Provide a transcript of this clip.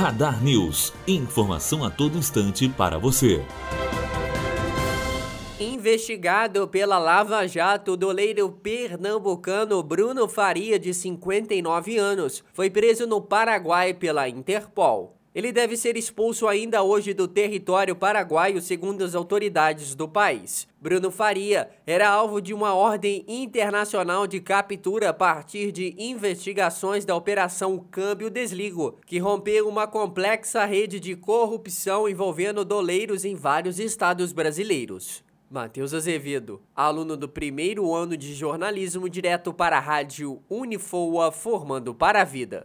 Radar News. Informação a todo instante para você. Investigado pela Lava Jato, o doleiro pernambucano Bruno Faria, de 59 anos, foi preso no Paraguai pela Interpol. Ele deve ser expulso ainda hoje do território paraguaio, segundo as autoridades do país. Bruno Faria era alvo de uma ordem internacional de captura a partir de investigações da Operação Câmbio Desligo, que rompeu uma complexa rede de corrupção envolvendo doleiros em vários estados brasileiros. Matheus Azevedo, aluno do primeiro ano de jornalismo, direto para a rádio Unifoa, formando para a vida.